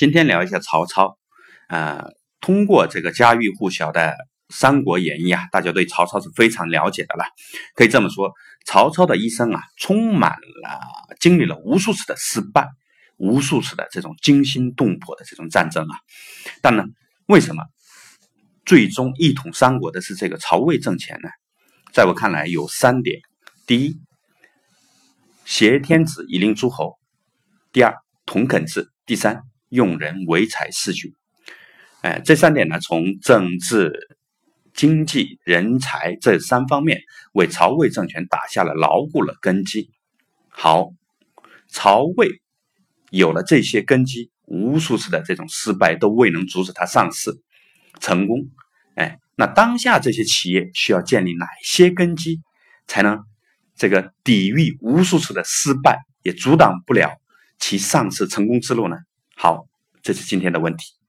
今天聊一下曹操。啊，通过这个家喻户晓的《三国演义》啊，大家对曹操是非常了解的了。可以这么说，曹操的一生啊，充满了经历了无数次的失败，无数次的这种惊心动魄的这种战争啊。但呢，为什么最终一统三国的是这个曹魏政权呢？在我看来，有三点：第一，挟天子以令诸侯；第二，同垦制；第三，用人唯才是举。哎，这三点呢，从政治、经济、人才这三方面，为曹魏政权打下了牢固了根基。好，曹魏有了这些根基，无数次的这种失败都未能阻止他上市成功。哎，那当下这些企业需要建立哪些根基，才能这个抵御无数次的失败，也阻挡不了其上市成功之路呢？这是今天的问题。